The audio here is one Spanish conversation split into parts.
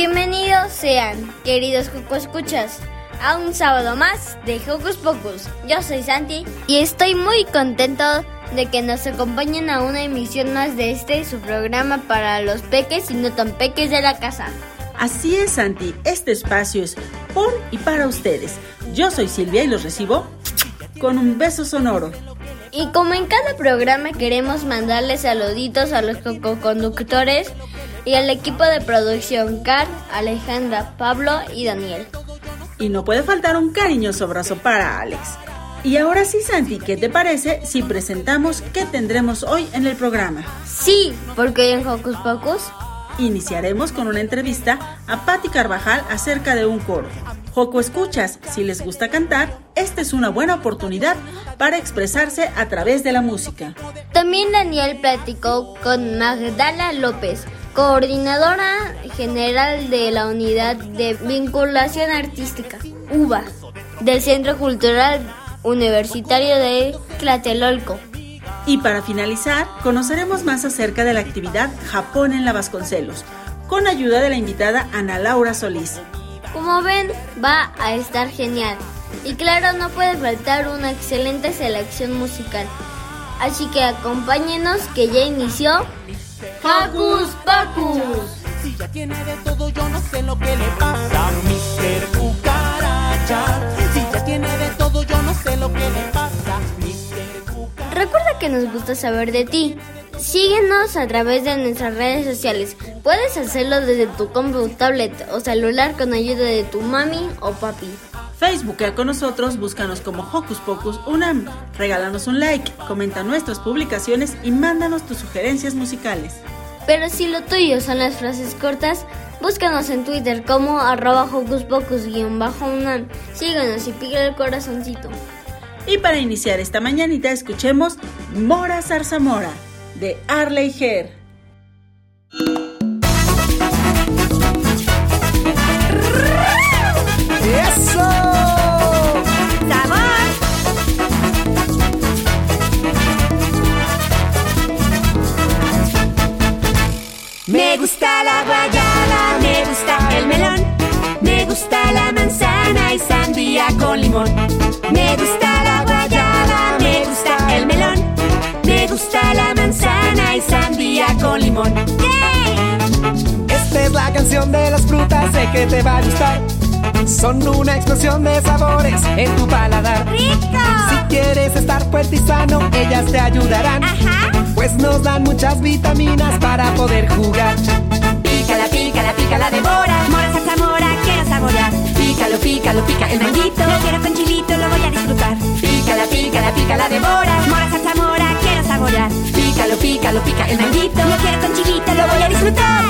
Bienvenidos sean, queridos Coco Escuchas, a un sábado más de Hocus Pocus. Yo soy Santi y estoy muy contento de que nos acompañen a una emisión más de este su programa para los peques y no tan peques de la casa. Así es, Santi. Este espacio es por y para ustedes. Yo soy Silvia y los recibo con un beso sonoro. Y como en cada programa queremos mandarles saluditos a los coconductores y al equipo de producción Car, Alejandra, Pablo y Daniel. Y no puede faltar un cariñoso abrazo para Alex. Y ahora sí, Santi, ¿qué te parece si presentamos qué tendremos hoy en el programa? Sí, porque hoy en Hocus Pocus Iniciaremos con una entrevista a Patti Carvajal acerca de un coro. Joco Escuchas, si les gusta cantar, esta es una buena oportunidad para expresarse a través de la música. También Daniel platicó con Magdala López, coordinadora general de la Unidad de Vinculación Artística, UBA, del Centro Cultural Universitario de Tlatelolco. Y para finalizar, conoceremos más acerca de la actividad Japón en la Vasconcelos, con ayuda de la invitada Ana Laura Solís. Como ven, va a estar genial. Y claro, no puede faltar una excelente selección musical. Así que acompáñenos que ya inició Hocus Pocus. Si ya tiene de todo, yo no sé lo que le pasa Mr. Cucaracha. Si ya tiene de todo, yo no sé lo que le pasa Mr. Cucaracha. Recuerda que nos gusta saber de ti. Síguenos a través de nuestras redes sociales. Puedes hacerlo desde tu compu, tablet o celular con ayuda de tu mami o papi. Facebook con nosotros, búscanos como Hocus Pocus Unam. Regálanos un like, comenta nuestras publicaciones y mándanos tus sugerencias musicales. Pero si lo tuyo son las frases cortas, búscanos en Twitter como arroba hocus pocus-unam. Síganos y pica el corazoncito. Y para iniciar esta mañanita, escuchemos Mora Zarzamora de Arley Her. ¡Eso! Me gusta la guayaba, me gusta el melón, me gusta la manzana y sandía con limón. Me gusta la guayaba, me gusta el melón, me gusta la manzana y sandía con limón. ¡Yay! Esta es la canción de las frutas, sé que te va a gustar. Son una explosión de sabores en tu paladar. ¡Rico! Si quieres estar fuerte y sano, ellas te ayudarán. Ajá. Pues nos dan muchas vitaminas para poder jugar. Pícala, pícala, pícala, devora. Mora, salsa, mora, quiero saborear. Pícalo, pícalo, pica el manguito. Lo quiero con chilito, lo voy a disfrutar. Pícala, pícala, pícala, devora. Mora, salsa, mora, quiero saborear. Pícalo, pícalo, pica el manguito. Lo quiero con chilito, lo voy a disfrutar.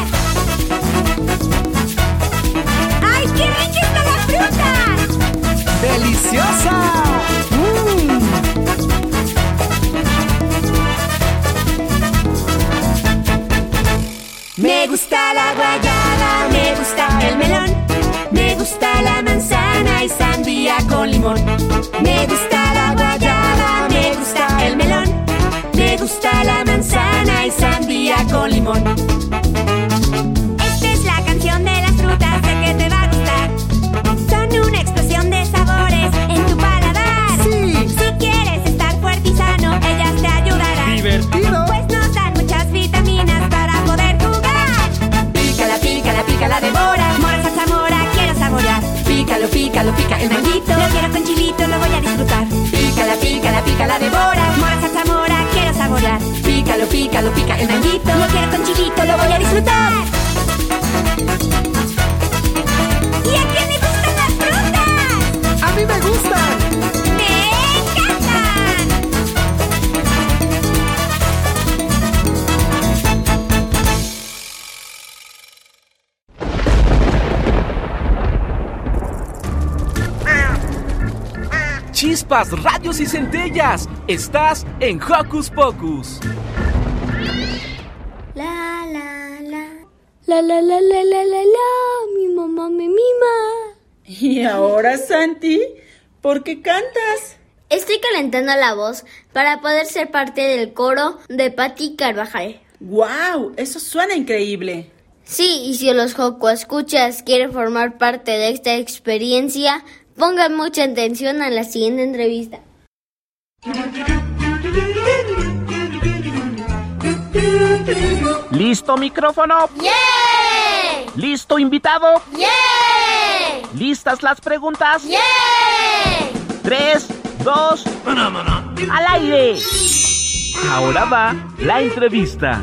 ¡Ay, qué rica está la fruta! ¡Deliciosa! ¡Mmm! Me gusta la guayaba, me gusta el melón, me gusta la manzana y sandía con limón. Me gusta la guayaba, me gusta el melón, me gusta la manzana y sandía con limón. pica el manguito. Lo quiero con chilito, lo voy a disfrutar. Pícala, pícala, pícala, devora. Mora, salsa mora, quiero saborear. Pícalo, pícalo, pica el manguito. Lo quiero con chilito, lo voy a disfrutar. Chispas, radios y centellas. Estás en Hocus Pocus. La la la. La la la la la la la. Mi mamá me mima. Y ahora, Santi, ¿por qué cantas? Estoy calentando la voz para poder ser parte del coro de Patti Carvajal. ¡Wow! Eso suena increíble. Sí, y si los Joco escuchas quieren formar parte de esta experiencia, pongan mucha atención a la siguiente entrevista. ¿Listo micrófono? ¡Yeah! ¿Listo invitado? ¡Yeah! ¿Listas las preguntas? ¡Yeah! Tres, dos, al aire. Ahora va la entrevista.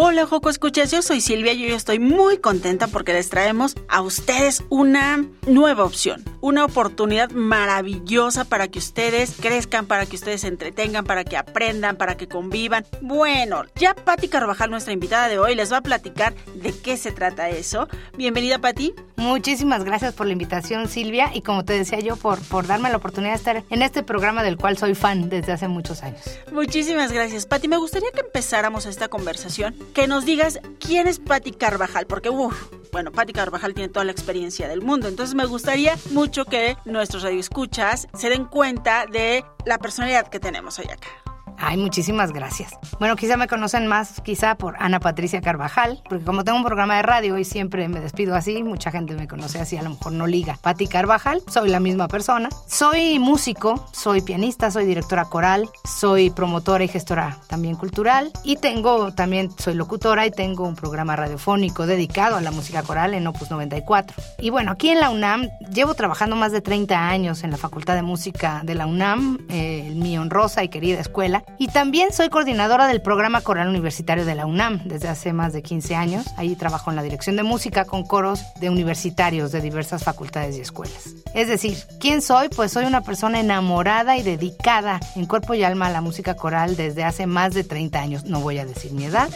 Hola, Joco Escuchas, yo soy Silvia y yo estoy muy contenta porque les traemos a ustedes una nueva opción, una oportunidad maravillosa para que ustedes crezcan, para que ustedes se entretengan, para que aprendan, para que convivan. Bueno, ya Patti Carvajal, nuestra invitada de hoy, les va a platicar de qué se trata eso. Bienvenida, Patti. Muchísimas gracias por la invitación, Silvia, y como te decía yo, por, por darme la oportunidad de estar en este programa del cual soy fan desde hace muchos años. Muchísimas gracias, Patti. Me gustaría que empezáramos esta conversación, que nos digas quién es Patti Carvajal, porque, uff, bueno, Patti Carvajal tiene toda la experiencia del mundo, entonces me gustaría mucho que nuestros radioescuchas se den cuenta de la personalidad que tenemos hoy acá. Ay, muchísimas gracias. Bueno, quizá me conocen más quizá por Ana Patricia Carvajal, porque como tengo un programa de radio y siempre me despido así, mucha gente me conoce así, a lo mejor no liga. Patti Carvajal, soy la misma persona. Soy músico, soy pianista, soy directora coral, soy promotora y gestora también cultural y tengo también soy locutora y tengo un programa radiofónico dedicado a la música coral en Opus 94. Y bueno, aquí en la UNAM llevo trabajando más de 30 años en la Facultad de Música de la UNAM, eh, mi honrosa y querida escuela y también soy coordinadora del programa coral universitario de la UNAM desde hace más de 15 años. Ahí trabajo en la dirección de música con coros de universitarios de diversas facultades y escuelas. Es decir, ¿quién soy? Pues soy una persona enamorada y dedicada en cuerpo y alma a la música coral desde hace más de 30 años. No voy a decir mi edad,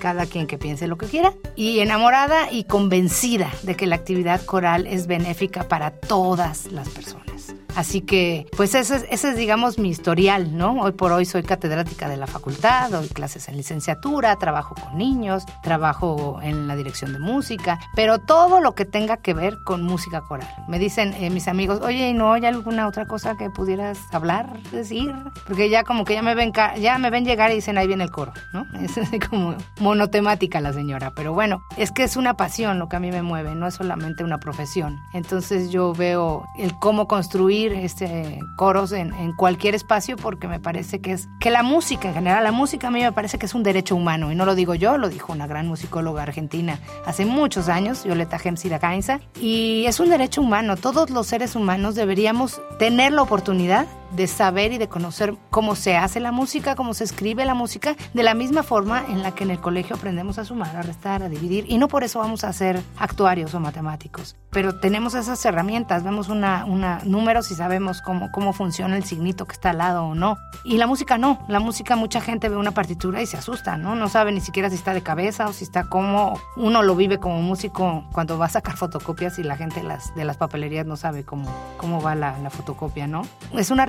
cada quien que piense lo que quiera. Y enamorada y convencida de que la actividad coral es benéfica para todas las personas. Así que, pues ese es, ese es, digamos, mi historial, ¿no? Hoy por hoy soy catedrática de la facultad, doy clases en licenciatura, trabajo con niños, trabajo en la dirección de música, pero todo lo que tenga que ver con música coral. Me dicen eh, mis amigos, oye, ¿y no hay alguna otra cosa que pudieras hablar, decir? Porque ya como que ya me ven, ya me ven llegar y dicen, ahí viene el coro, ¿no? Es así como monotemática la señora, pero bueno, es que es una pasión lo que a mí me mueve, no es solamente una profesión. Entonces yo veo el cómo construir este, coros en, cualquier espacio porque me parece que es que la música en general, la música a mí me parece que es un derecho humano y no lo digo yo, lo dijo una gran musicóloga argentina hace muchos años, Violeta Gemsida Gainza, y es un derecho humano. Todos los seres humanos deberíamos tener la oportunidad de saber y de conocer cómo se hace la música, cómo se escribe la música, de la misma forma en la que en el colegio aprendemos a sumar, a restar, a dividir, y no por eso vamos a ser actuarios o matemáticos. Pero tenemos esas herramientas, vemos una, una números y sabemos cómo, cómo funciona el signito que está al lado o no. Y la música no, la música mucha gente ve una partitura y se asusta, ¿no? No sabe ni siquiera si está de cabeza o si está como uno lo vive como músico cuando va a sacar fotocopias y la gente las, de las papelerías no sabe cómo, cómo va la, la fotocopia, ¿no? Es una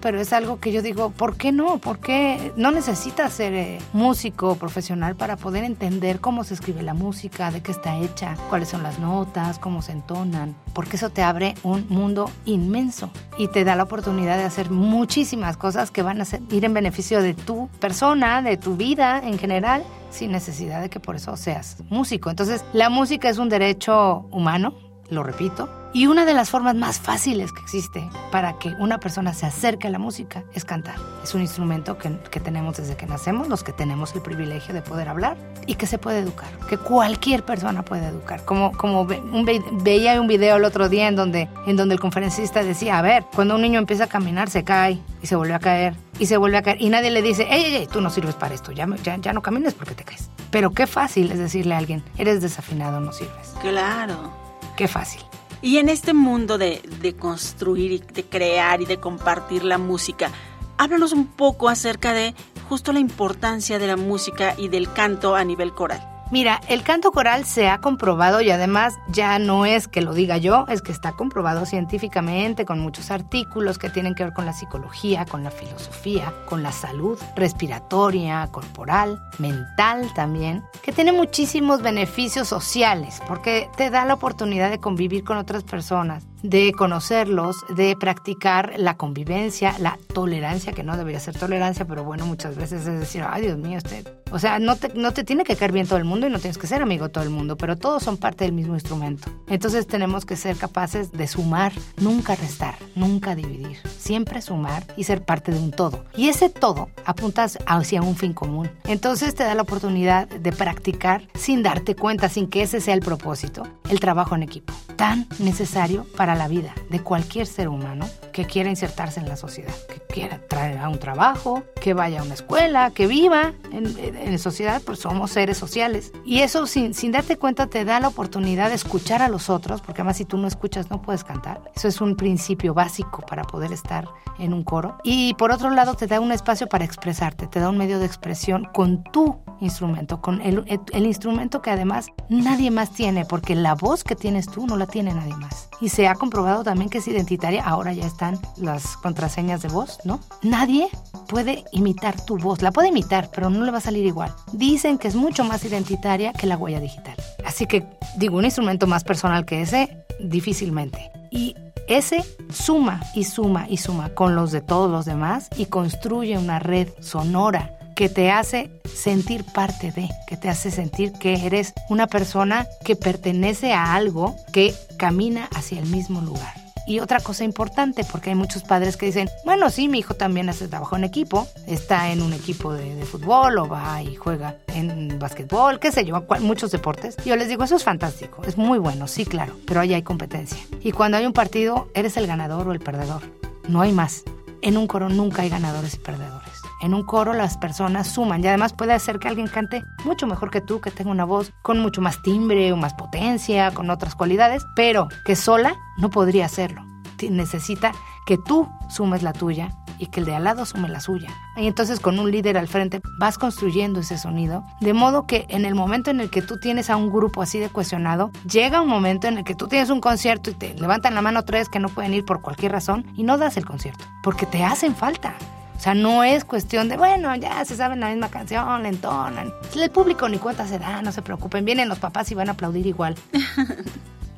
pero es algo que yo digo, ¿por qué no? ¿Por qué no necesitas ser eh, músico profesional para poder entender cómo se escribe la música, de qué está hecha, cuáles son las notas, cómo se entonan? Porque eso te abre un mundo inmenso y te da la oportunidad de hacer muchísimas cosas que van a ser, ir en beneficio de tu persona, de tu vida en general, sin necesidad de que por eso seas músico. Entonces, la música es un derecho humano, lo repito, y una de las formas más fáciles que existe para que una persona se acerque a la música es cantar. Es un instrumento que, que, tenemos desde que nacemos, los que tenemos el privilegio de poder hablar y que se puede educar, que cualquier persona puede educar. Como, como ve, un, veía un video el otro día en donde, en donde el conferencista decía, a ver, cuando un niño empieza a caminar se cae y se vuelve a caer y se vuelve a caer y nadie le dice, ey, ey, ey tú no sirves para esto, ya, ya, ya no camines porque te caes. Pero qué fácil es decirle a alguien, eres desafinado, no sirves. Claro. Qué fácil. Y en este mundo de, de, construir y de crear y de compartir la música, háblanos un poco acerca de justo la importancia de la música y del canto a nivel coral. Mira, el canto coral se ha comprobado y además ya no es que lo diga yo, es que está comprobado científicamente con muchos artículos que tienen que ver con la psicología, con la filosofía, con la salud respiratoria, corporal, mental también, que tiene muchísimos beneficios sociales porque te da la oportunidad de convivir con otras personas, de conocerlos, de practicar la convivencia, la tolerancia, que no debería ser tolerancia, pero bueno, muchas veces es decir, ay Dios mío, usted. O sea, no te, no te tiene que caer bien todo el mundo y no tienes que ser amigo todo el mundo, pero todos son parte del mismo instrumento. Entonces tenemos que ser capaces de sumar, nunca restar, nunca dividir, siempre sumar y ser parte de un todo. Y ese todo apuntas hacia un fin común. Entonces te da la oportunidad de practicar sin darte cuenta, sin que ese sea el propósito, el trabajo en equipo, tan necesario para la vida de cualquier ser humano que quiera insertarse en la sociedad, que quiera traer a un trabajo, que vaya a una escuela, que viva en, en sociedad, pues somos seres sociales. Y eso sin, sin darte cuenta te da la oportunidad de escuchar a los otros, porque además si tú no escuchas no puedes cantar. Eso es un principio básico para poder estar en un coro. Y por otro lado te da un espacio para expresarte, te da un medio de expresión con tu instrumento, con el, el, el instrumento que además nadie más tiene, porque la voz que tienes tú no la tiene nadie más. Y se ha comprobado también que es identitaria, ahora ya están las contraseñas de voz, ¿no? Nadie puede imitar tu voz, la puede imitar, pero no le va a salir igual. Dicen que es mucho más identitaria que la huella digital. Así que digo, un instrumento más personal que ese, difícilmente. Y ese suma y suma y suma con los de todos los demás y construye una red sonora que te hace sentir parte de, que te hace sentir que eres una persona que pertenece a algo que camina hacia el mismo lugar. Y otra cosa importante, porque hay muchos padres que dicen, bueno, sí, mi hijo también hace trabajo en equipo, está en un equipo de, fútbol o va y juega en básquetbol, qué sé yo, muchos deportes. Yo les digo, eso es fantástico, es muy bueno, sí, claro, pero ahí hay competencia. Y cuando hay un partido, eres el ganador o el perdedor, no hay más. En un coro nunca hay ganadores y perdedores. En un coro las personas suman y además puede hacer que alguien cante mucho mejor que tú, que tenga una voz con mucho más timbre o más potencia, con otras cualidades, pero que sola no podría hacerlo. Necesita que tú sumes la tuya y que el de al lado sume la suya. Y entonces con un líder al frente vas construyendo ese sonido, de modo que en el momento en el que tú tienes a un grupo así de cuestionado, llega un momento en el que tú tienes un concierto y te levantan la mano tres que no pueden ir por cualquier razón y no das el concierto, porque te hacen falta. O sea, no es cuestión de, bueno, ya se saben la misma canción, la entonan. El público ni cuenta se da, no se preocupen. Vienen los papás y van a aplaudir igual.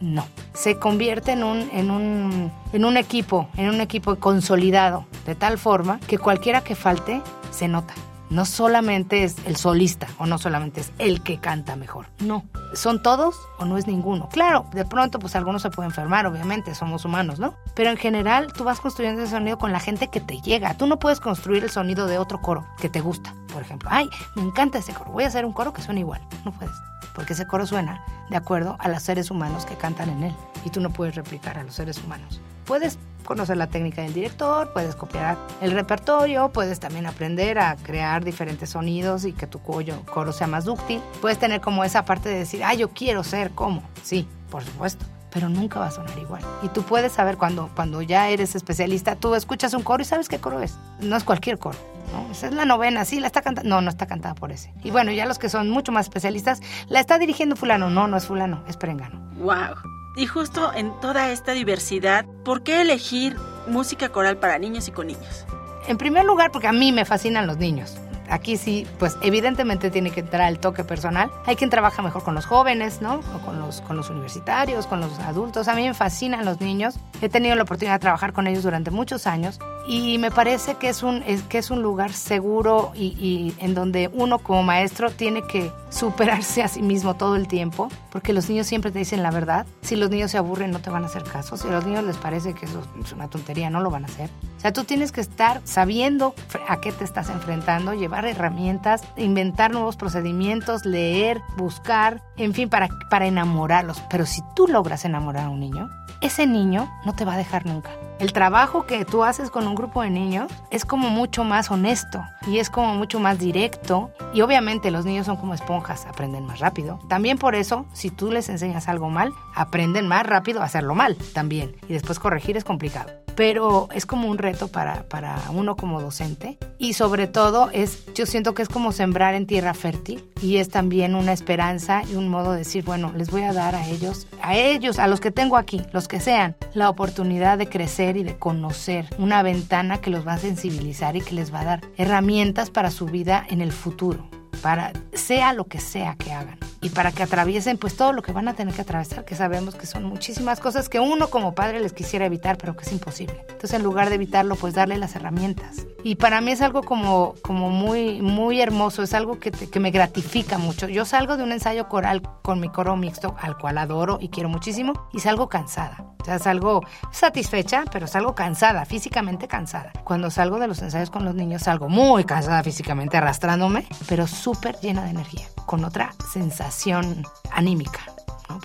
No, se convierte en un, en, un, en un equipo, en un equipo consolidado, de tal forma que cualquiera que falte se nota. No solamente es el solista o no solamente es el que canta mejor. No, son todos o no es ninguno. Claro, de pronto pues algunos se pueden enfermar, obviamente, somos humanos, ¿no? Pero en general tú vas construyendo ese sonido con la gente que te llega. Tú no puedes construir el sonido de otro coro que te gusta. Por ejemplo, ay, me encanta ese coro, voy a hacer un coro que suene igual. No puedes, porque ese coro suena de acuerdo a los seres humanos que cantan en él. Y tú no puedes replicar a los seres humanos. Puedes conocer la técnica del director, puedes copiar el repertorio, puedes también aprender a crear diferentes sonidos y que tu coro, coro sea más dúctil. Puedes tener como esa parte de decir, ah, yo quiero ser como. Sí, por supuesto pero nunca va a sonar igual. Y tú puedes saber cuando, cuando ya eres especialista, tú escuchas un coro y sabes qué coro es. No es cualquier coro. ¿no? Esa es la novena, sí, la está cantando. No, no está cantada por ese. Y bueno, ya los que son mucho más especialistas, la está dirigiendo fulano. No, no es fulano, es perengano. ¡Wow! Y justo en toda esta diversidad, ¿por qué elegir música coral para niños y con niños? En primer lugar, porque a mí me fascinan los niños. Aquí sí, pues evidentemente tiene que entrar el toque personal. Hay quien trabaja mejor con los jóvenes, ¿no? O con los, con los universitarios, con los adultos. A mí me fascinan los niños. He tenido la oportunidad de trabajar con ellos durante muchos años y me parece que es un, es, que es un lugar seguro y, y en donde uno como maestro tiene que superarse a sí mismo todo el tiempo, porque los niños siempre te dicen la verdad. Si los niños se aburren, no te van a hacer caso. Si a los niños les parece que eso es una tontería, no lo van a hacer. O sea, tú tienes que estar sabiendo a qué te estás enfrentando, llevar herramientas, inventar nuevos procedimientos, leer, buscar, en fin, para, para enamorarlos. Pero si tú logras enamorar a un niño, ese niño no te va a dejar nunca. El trabajo que tú haces con un grupo de niños es como mucho más honesto y es como mucho más directo. Y obviamente los niños son como esponjas, aprenden más rápido. También por eso, si tú les enseñas algo mal, aprenden más rápido a hacerlo mal también. Y después corregir es complicado. Pero es como un reto para, para uno como docente. Y sobre todo es, yo siento que es como sembrar en tierra fértil y es también una esperanza y un modo de decir, bueno, les voy a dar a ellos, a ellos, a los que tengo aquí, los que sean, la oportunidad de crecer y de conocer una ventana que los va a sensibilizar y que les va a dar herramientas para su vida en el futuro para sea lo que sea que hagan y para que atraviesen pues todo lo que van a tener que atravesar, que sabemos que son muchísimas cosas que uno como padre les quisiera evitar, pero que es imposible. Entonces en lugar de evitarlo, pues darle las herramientas. Y para mí es algo como, como muy, muy hermoso, es algo que, que me gratifica mucho. Yo salgo de un ensayo coral con mi coro mixto, al cual adoro y quiero muchísimo, y salgo cansada. O sea, salgo satisfecha, pero salgo cansada, físicamente cansada. Cuando salgo de los ensayos con los niños, salgo muy cansada físicamente, arrastrándome, pero súper llena de energía, con otra sensación anímica.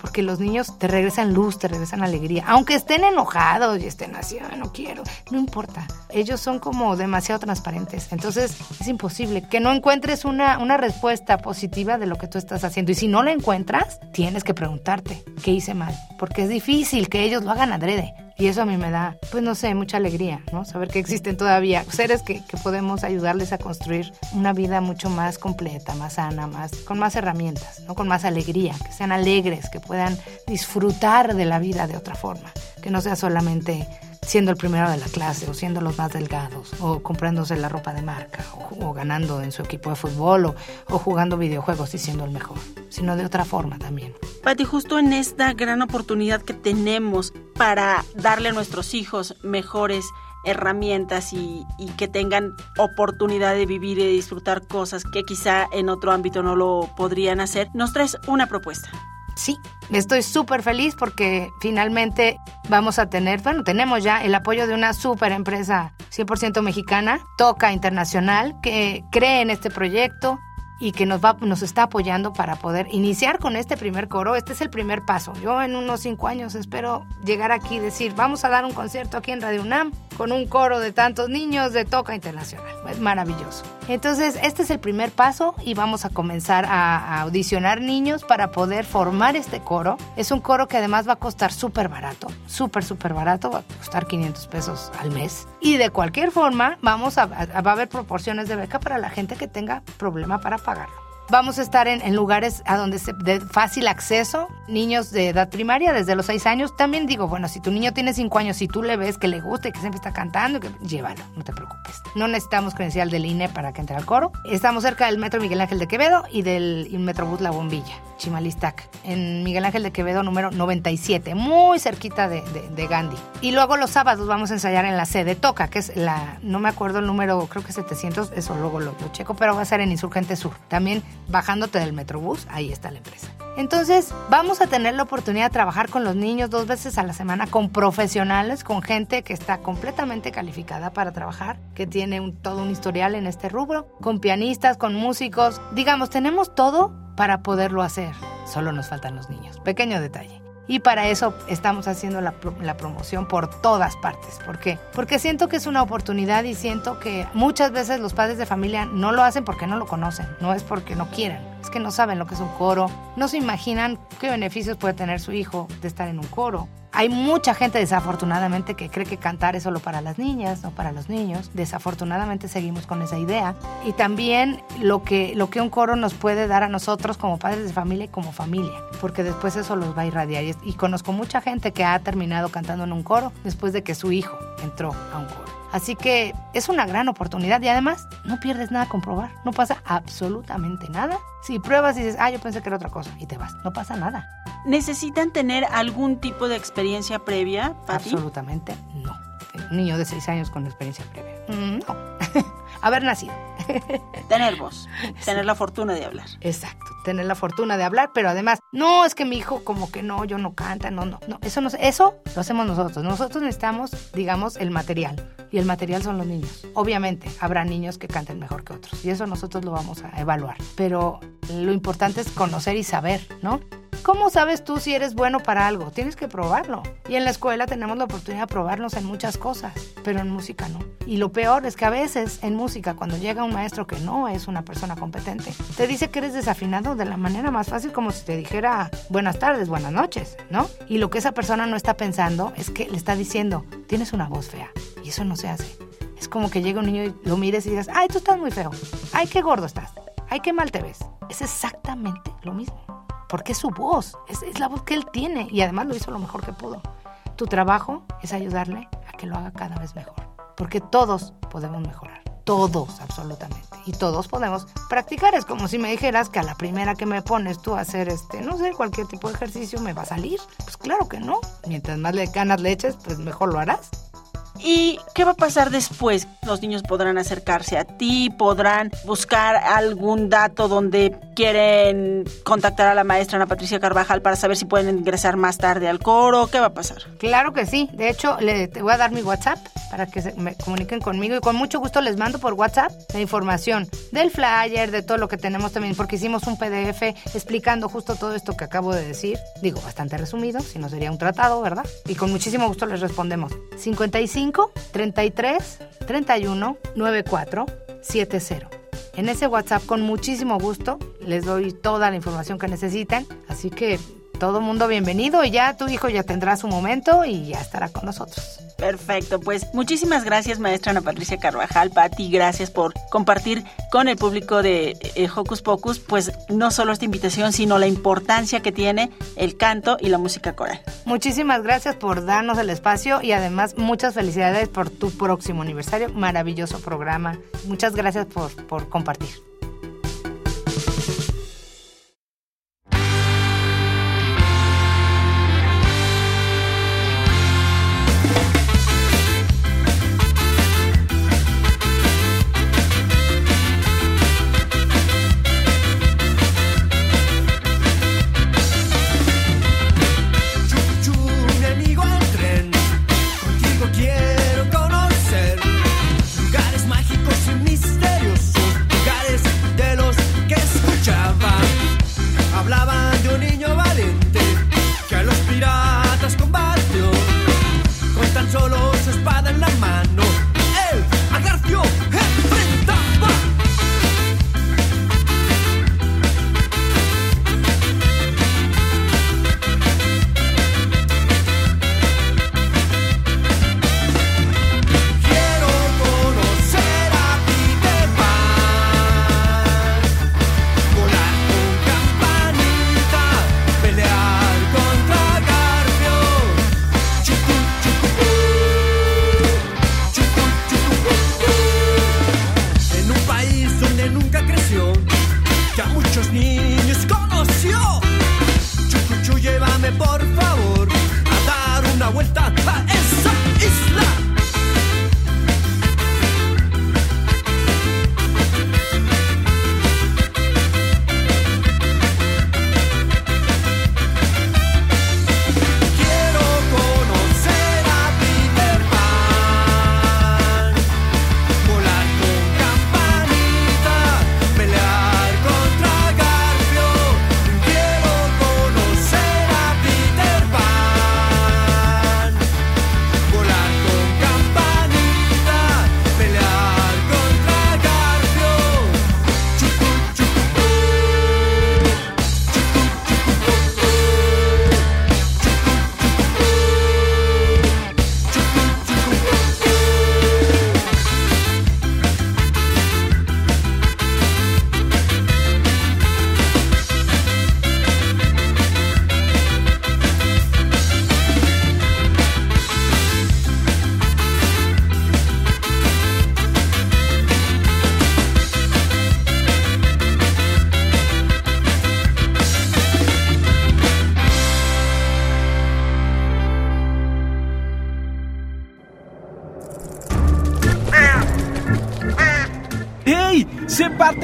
Porque los niños te regresan luz, te regresan alegría. Aunque estén enojados y estén así, "Ay, no quiero, no importa. Ellos son como demasiado transparentes. Entonces es imposible que no encuentres una, una respuesta positiva de lo que tú estás haciendo. Y si no la encuentras, tienes que preguntarte, ¿qué hice mal? Porque es difícil que ellos lo hagan adrede. Y eso a mí me da, pues no sé, mucha alegría, ¿no? Saber que existen todavía seres que, que podemos ayudarles a construir una vida mucho más completa, más sana, más, con más herramientas, ¿no? Con más alegría, que sean alegres, que puedan disfrutar de la vida de otra forma, que no sea solamente siendo el primero de la clase o siendo los más delgados o comprándose la ropa de marca o, ganando en su equipo de fútbol o, jugando videojuegos y siendo el mejor, sino de otra forma también. Pati, justo en esta gran oportunidad que tenemos para darle a nuestros hijos mejores herramientas y, y, que tengan oportunidad de vivir y de disfrutar cosas que quizá en otro ámbito no lo podrían hacer, nos traes una propuesta. Sí, estoy súper feliz porque finalmente vamos a tener, bueno, tenemos ya el apoyo de una súper empresa 100% mexicana, Toca Internacional, que cree en este proyecto y que nos, va, nos está apoyando para poder iniciar con este primer coro. Este es el primer paso. Yo en unos cinco años espero llegar aquí y decir, vamos a dar un concierto aquí en Radio UNAM con un coro de tantos niños de Toca Internacional. Es maravilloso. Entonces, este es el primer paso y vamos a comenzar a, a audicionar niños para poder formar este coro. Es un coro que además va a costar súper barato, súper, súper barato, va a costar 500 pesos al mes. Y de cualquier forma, vamos a, a, va a haber proporciones de beca para la gente que tenga problema para Vamos a estar en, lugares a donde se, de fácil acceso, niños de edad primaria, desde los 6 años. También digo, bueno, si tu niño tiene 5 años, si tú le ves que le gusta y que siempre está cantando, que, llévalo, no te preocupes. No necesitamos credencial del INE para que entre al coro. Estamos cerca del Metro Miguel Ángel de Quevedo y del Metrobús La Bombilla, Chimalistac, en Miguel Ángel de Quevedo número 97, muy cerquita de, de, Gandhi. Y luego los sábados vamos a ensayar en la sede Toca, que es la, no me acuerdo el número, creo que 700, eso luego lo, lo checo, pero va a ser en Insurgente Sur. También bajándote del Metrobús, ahí está la empresa. Entonces, vamos a tener la oportunidad de trabajar con los niños dos veces a la semana, con profesionales, con gente que está completamente calificada para trabajar, que tiene todo un historial en este rubro, con pianistas, con músicos. Digamos, tenemos todo para poderlo hacer. Solo nos faltan los niños. Pequeño detalle. Y para eso estamos haciendo la, promoción por todas partes. ¿Por qué? Porque siento que es una oportunidad y siento que muchas veces los padres de familia no lo hacen porque no lo conocen, no es porque no quieran, es que no saben lo que es un coro, no se imaginan qué beneficios puede tener su hijo de estar en un coro. Hay mucha gente desafortunadamente que cree que cantar es solo para las niñas, no para los niños. Desafortunadamente seguimos con esa idea. Y también lo que, lo que un coro nos puede dar a nosotros como padres de familia y como familia, porque después eso los va a irradiar. Y, y conozco mucha gente que ha terminado cantando en un coro después de que su hijo entró a un coro. Así que es una gran oportunidad y además no pierdes nada con probar. No pasa absolutamente nada. Si pruebas y dices, ah, yo pensé que era otra cosa y te vas, no pasa nada. ¿Necesitan tener algún tipo de experiencia previa, Pati? Absolutamente no. Un niño de 6 años con experiencia previa. No. Haber nacido. tener voz. Tener sí. la fortuna de hablar. Exacto. Tener la fortuna de hablar, pero además, no, es que mi hijo como que no, yo no canta, no, no, no. Eso, no, eso lo hacemos nosotros. Nosotros necesitamos, digamos, el material. Y el material son los niños. Obviamente, habrá niños que canten mejor que otros. Y eso nosotros lo vamos a evaluar. Pero lo importante es conocer y saber, ¿no? ¿Cómo sabes tú si eres bueno para algo? Tienes que probarlo. Y en la escuela tenemos la oportunidad de probarnos en muchas cosas, pero en música no. Y lo peor es que a veces en música, cuando llega un maestro que no es una persona competente, te dice que eres desafinado de la manera más fácil como si te dijera buenas tardes, buenas noches, ¿no? Y lo que esa persona no está pensando es que le está diciendo, tienes una voz fea. Y eso no se hace. Es como que llega un niño y lo mires y digas, ay, tú estás muy feo. Ay, qué gordo estás. Ay, qué mal te ves. Es exactamente lo mismo porque es su voz, es, es, la voz que él tiene y además lo hizo lo mejor que pudo. Tu trabajo es ayudarle a que lo haga cada vez mejor, porque todos podemos mejorar, todos absolutamente, y todos podemos practicar. Es como si me dijeras que a la primera que me pones tú a hacer, este, no sé, cualquier tipo de ejercicio me va a salir. Pues claro que no, mientras más le ganas leches, pues mejor lo harás. ¿Y qué va a pasar después? Los niños podrán acercarse a ti, podrán buscar algún dato donde quieren contactar a la maestra Ana Patricia Carvajal para saber si pueden ingresar más tarde al coro. ¿Qué va a pasar? Claro que sí. De hecho, le, te voy a dar mi WhatsApp para que se, me comuniquen conmigo y con mucho gusto les mando por WhatsApp la información del flyer, de todo lo que tenemos también, porque hicimos un PDF explicando justo todo esto que acabo de decir. Digo, bastante resumido, si no sería un tratado, ¿verdad? Y con muchísimo gusto les respondemos. 55 33 31 94 70. En ese WhatsApp con muchísimo gusto les doy toda la información que necesiten, así que todo mundo bienvenido y ya tu hijo ya tendrá su momento y ya estará con nosotros. Perfecto, pues muchísimas gracias maestra Ana Patricia Carvajal, Pati, gracias por compartir con el público de eh, Hocus Pocus, pues no solo esta invitación, sino la importancia que tiene el canto y la música coral. Muchísimas gracias por darnos el espacio y además muchas felicidades por tu próximo aniversario, maravilloso programa. Muchas gracias por, por compartir.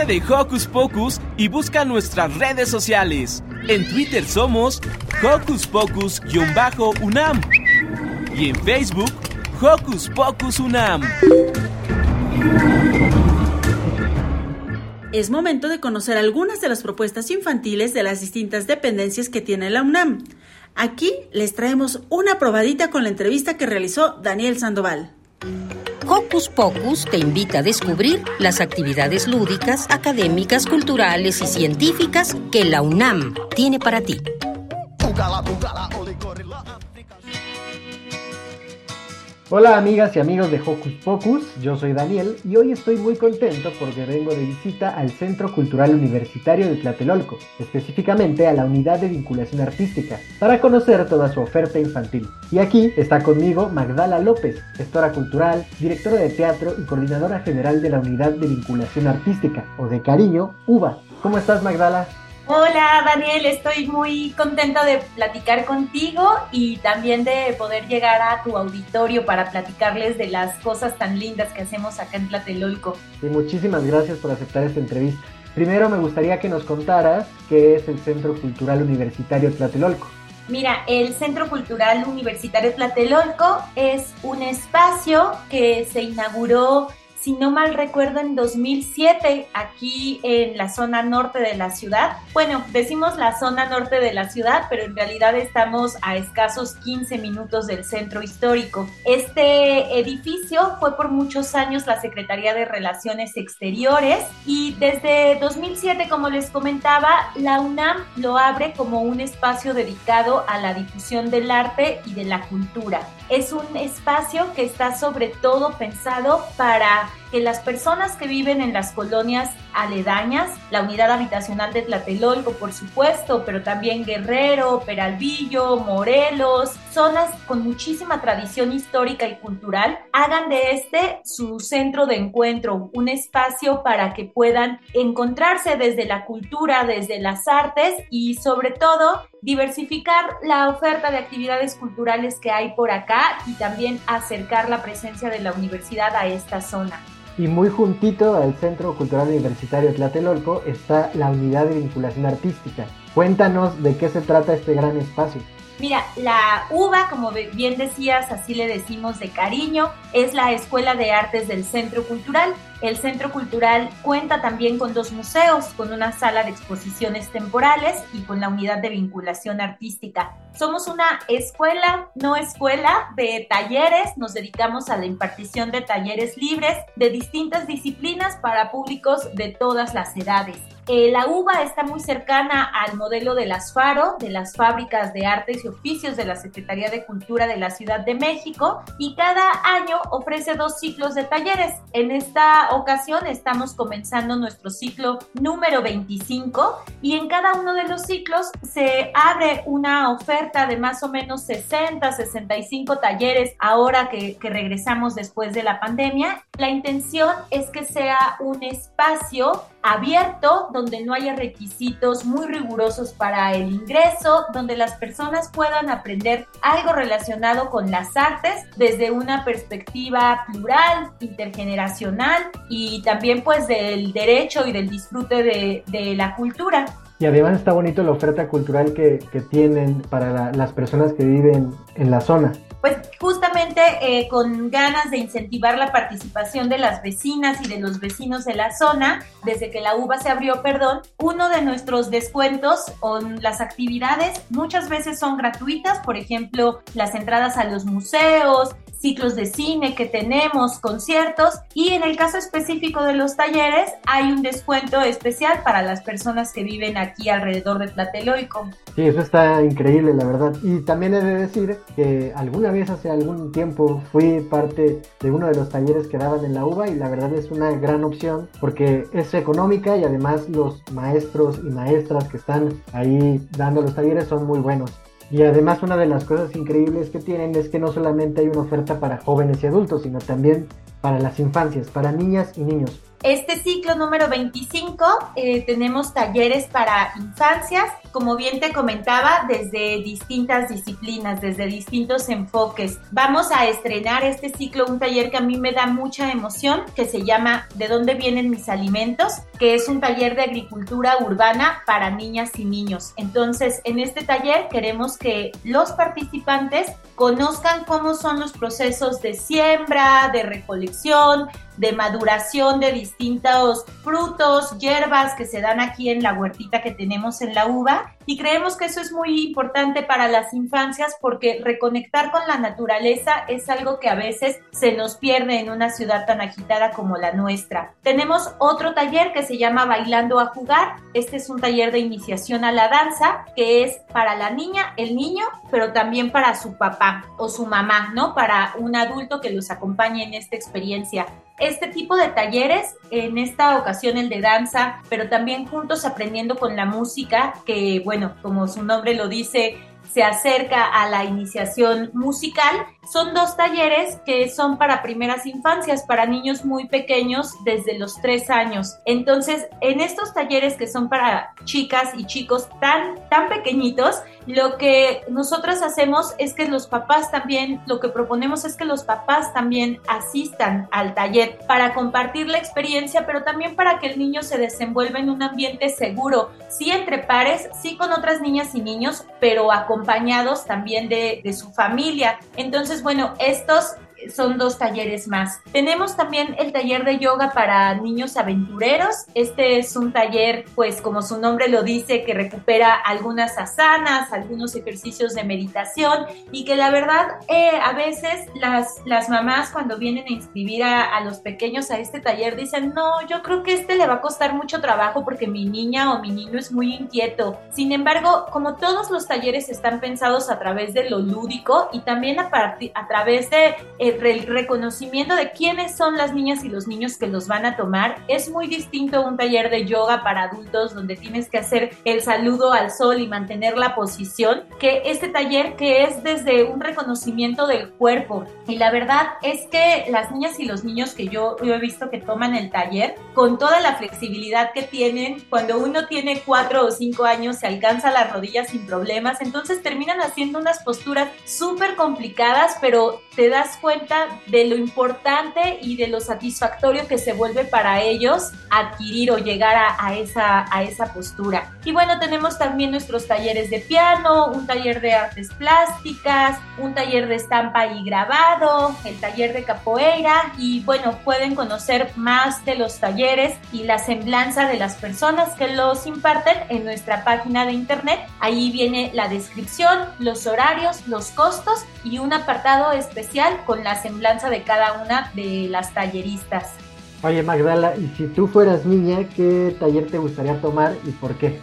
De Hocus Pocus y busca nuestras redes sociales. En Twitter somos Hocus Pocus-UNAM y en Facebook Hocus Pocus UNAM. Es momento de conocer algunas de las propuestas infantiles de las distintas dependencias que tiene la UNAM. Aquí les traemos una probadita con la entrevista que realizó Daniel Sandoval. Hocus Pocus te invita a descubrir las actividades lúdicas, académicas, culturales y científicas que la UNAM tiene para ti. Hola amigas y amigos de Hocus Pocus, yo soy Daniel y hoy estoy muy contento porque vengo de visita al Centro Cultural Universitario de Tlatelolco, específicamente a la Unidad de Vinculación Artística, para conocer toda su oferta infantil. Y aquí está conmigo Magdala López, gestora cultural, directora de teatro y coordinadora general de la Unidad de Vinculación Artística, o de cariño, UBA. ¿Cómo estás Magdala? Hola Daniel, estoy muy contenta de platicar contigo y también de poder llegar a tu auditorio para platicarles de las cosas tan lindas que hacemos acá en Tlatelolco. Y muchísimas gracias por aceptar esta entrevista. Primero me gustaría que nos contaras qué es el Centro Cultural Universitario Tlatelolco. Mira, el Centro Cultural Universitario Tlatelolco es un espacio que se inauguró si no mal recuerdo, en 2007, aquí en la zona norte de la ciudad. Bueno, decimos la zona norte de la ciudad, pero en realidad estamos a escasos 15 minutos del centro histórico. Este edificio fue por muchos años la Secretaría de Relaciones Exteriores y desde 2007, como les comentaba, la UNAM lo abre como un espacio dedicado a la difusión del arte y de la cultura. Es un espacio que está sobre todo pensado para que las personas que viven en las colonias aledañas, la unidad habitacional de Tlatelolco, por supuesto, pero también Guerrero, Peralvillo, Morelos, zonas con muchísima tradición histórica y cultural, hagan de este su centro de encuentro, un espacio para que puedan encontrarse desde la cultura, desde las artes y sobre todo diversificar la oferta de actividades culturales que hay por acá y también acercar la presencia de la universidad a esta zona. Y muy juntito al Centro Cultural Universitario Tlatelolco está la Unidad de Vinculación Artística. Cuéntanos de qué se trata este gran espacio. Mira, la UBA, como bien decías, así le decimos de cariño, es la Escuela de Artes del Centro Cultural. El Centro Cultural cuenta también con dos museos, con una sala de exposiciones temporales y con la unidad de vinculación artística. Somos una escuela, no escuela, de talleres. Nos dedicamos a la impartición de talleres libres de distintas disciplinas para públicos de todas las edades. Eh, la UBA está muy cercana al modelo de las FARO, de las Fábricas de Artes y Oficios de la Secretaría de Cultura de la Ciudad de México, y cada año ofrece dos ciclos de talleres. En esta ocasión estamos comenzando nuestro ciclo número 25 y en cada uno de los ciclos se abre una oferta de más o menos 60, 65 talleres ahora que regresamos después de la pandemia. La intención es que sea un espacio abierto, donde no haya requisitos muy rigurosos para el ingreso, donde las personas puedan aprender algo relacionado con las artes desde una perspectiva plural, intergeneracional y también pues del derecho y del disfrute de, de la cultura. Y además está bonito la oferta cultural que, que tienen para la, las personas que viven en la zona pues justamente eh, con ganas de incentivar la participación de las vecinas y de los vecinos de la zona, desde que la UBA se abrió, perdón, uno de nuestros descuentos o las actividades muchas veces son gratuitas, por ejemplo, las entradas a los museos, ciclos de cine que tenemos, conciertos y en el caso específico de los talleres hay un descuento especial para las personas que viven aquí alrededor de Tlatelolco. Sí, eso está increíble, la verdad. Y también he de decir que alguna vez hace algún tiempo fui parte de uno de los talleres que daban en la UBA y la verdad es una gran opción porque es económica y además los maestros y maestras que están ahí dando los talleres son muy buenos. Y además una de las cosas increíbles que tienen es que no solamente hay una oferta para jóvenes y adultos, sino también para las infancias, para niñas y niños. Este ciclo número 25 eh, tenemos talleres para infancias, como bien te comentaba, desde distintas disciplinas, desde distintos enfoques. Vamos a estrenar este ciclo, un taller que a mí me da mucha emoción, que se llama ¿De dónde vienen mis alimentos? que es un taller de agricultura urbana para niñas y niños. Entonces, en este taller queremos que los participantes conozcan cómo son los procesos de siembra, de recolección, de maduración de distintos frutos, hierbas que se dan aquí en la huertita que tenemos en la uva y creemos que eso es muy importante para las infancias porque reconectar con la naturaleza es algo que a veces se nos pierde en una ciudad tan agitada como la nuestra. Tenemos otro taller que se llama Bailando a Jugar. Este es un taller de iniciación a la danza que es para la niña, el niño, pero también para su papá o su mamá, ¿no? Para un adulto que los acompañe en esta experiencia este tipo de talleres, en esta ocasión el de danza, pero también juntos aprendiendo con la música, que bueno, como su nombre lo dice, se acerca a la iniciación musical. Son dos talleres que son para primeras infancias, para niños muy pequeños desde los tres años. Entonces, en estos talleres que son para chicas y chicos tan, tan pequeñitos, lo que nosotras hacemos es que los papás también, lo que proponemos es que los papás también asistan al taller para compartir la experiencia, pero también para que el niño se desenvuelva en un ambiente seguro, sí entre pares, sí con otras niñas y niños, pero acompañados también de, de su familia. Entonces, bueno, estos son dos talleres más. Tenemos también el taller de yoga para niños aventureros. Este es un taller, pues como su nombre lo dice, que recupera algunas asanas, algunos ejercicios de meditación y que la verdad eh, a veces las, las mamás cuando vienen a inscribir a, a los pequeños a este taller dicen, no, yo creo que este le va a costar mucho trabajo porque mi niña o mi niño es muy inquieto. Sin embargo, como todos los talleres están pensados a través de lo lúdico y también a, a través de... Eh, el reconocimiento de quiénes son las niñas y los niños que los van a tomar. Es muy distinto a un taller de yoga para adultos donde tienes que hacer el saludo al sol y mantener la posición, que este taller que es desde un reconocimiento del cuerpo. Y la verdad es que las niñas y los niños que yo, he visto que toman el taller, con toda la flexibilidad que tienen, cuando uno tiene cuatro o cinco años se alcanza las rodillas sin problemas, entonces terminan haciendo unas posturas súper complicadas, pero te das cuenta de lo importante y de lo satisfactorio que se vuelve para ellos adquirir o llegar a, esa, a esa postura. Y bueno, tenemos también nuestros talleres de piano, un taller de artes plásticas, un taller de estampa y grabado, el taller de capoeira y bueno, pueden conocer más de los talleres y la semblanza de las personas que los imparten en nuestra página de internet. Ahí viene la descripción, los horarios, los costos y un apartado especial con la semblanza de cada una de las talleristas. Oye Magdala, y si tú fueras niña, ¿qué taller te gustaría tomar y por qué?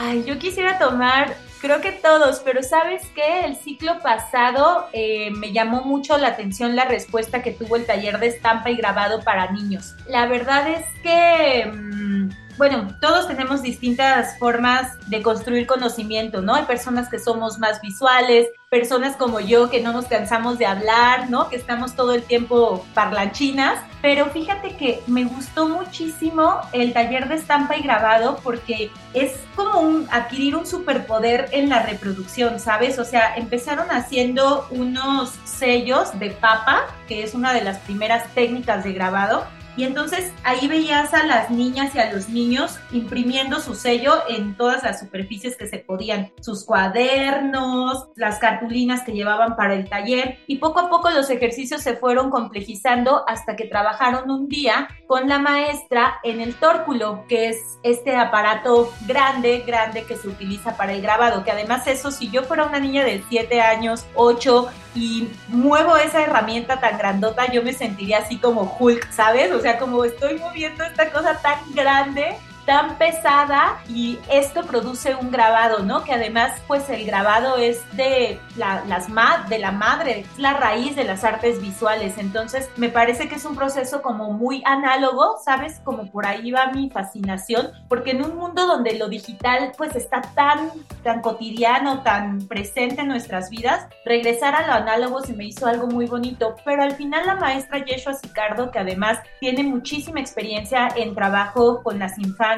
Ay, yo quisiera tomar, creo que todos, pero sabes qué, el ciclo pasado eh, me llamó mucho la atención la respuesta que tuvo el taller de estampa y grabado para niños. La verdad es que... Mm, bueno, todos tenemos distintas formas de construir conocimiento, ¿no? Hay personas que somos más visuales, personas como yo que no nos cansamos de hablar, ¿no? Que estamos todo el tiempo parlanchinas, pero fíjate que me gustó muchísimo el taller de estampa y grabado porque es como adquirir un superpoder en la reproducción, ¿sabes? O sea, empezaron haciendo unos sellos de papa, que es una de las primeras técnicas de grabado, y entonces ahí veías a las niñas y a los niños imprimiendo su sello en todas las superficies que se podían, sus cuadernos, las cartulinas que llevaban para el taller. Y poco a poco los ejercicios se fueron complejizando hasta que trabajaron un día con la maestra en el tórculo, que es este aparato grande, grande que se utiliza para el grabado, que además eso, si yo fuera una niña de 7 años, 8 y muevo esa herramienta tan grandota, yo me sentiría así como Hulk, ¿sabes? O sea, como estoy moviendo esta cosa tan grande tan pesada y esto produce un grabado, ¿no? Que además, pues el grabado es de la, las de la madre, es la raíz de las artes visuales. Entonces, me parece que es un proceso como muy análogo, ¿sabes? Como por ahí va mi fascinación, porque en un mundo donde lo digital pues está tan, tan cotidiano, tan presente en nuestras vidas, regresar a lo análogo se me hizo algo muy bonito, pero al final la maestra Yeshua Sicardo, que además tiene muchísima experiencia en trabajo con las infancias,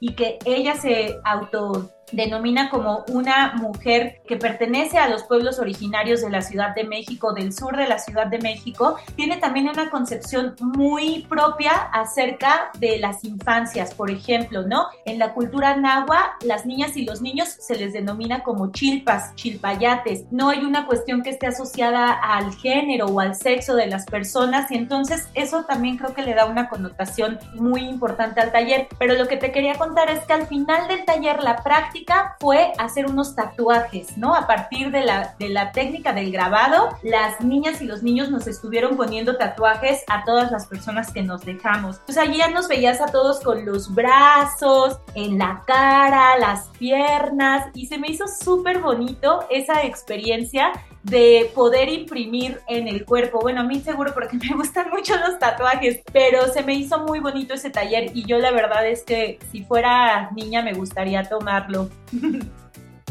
y que ella se auto denomina como una mujer que pertenece a los pueblos originarios de la Ciudad de México, del sur de la Ciudad de México, tiene también una concepción muy propia acerca de las infancias, por ejemplo, ¿no? En la cultura nahua, las niñas y los niños se les denomina como chilpas, chilpayates. No hay una cuestión que esté asociada al género o al sexo de las personas y entonces eso también creo que le da una connotación muy importante al taller. Pero lo que te quería contar es que al final del taller la práctica fue hacer unos tatuajes, ¿no? A partir de la, de la técnica del grabado, las niñas y los niños nos estuvieron poniendo tatuajes a todas las personas que nos dejamos. Pues allí ya nos veías a todos con los brazos, en la cara, las piernas y se me hizo súper bonito esa experiencia de poder imprimir en el cuerpo. Bueno, a mí seguro porque me gustan mucho los tatuajes, pero se me hizo muy bonito ese taller y yo la verdad es que si fuera niña me gustaría tomarlo.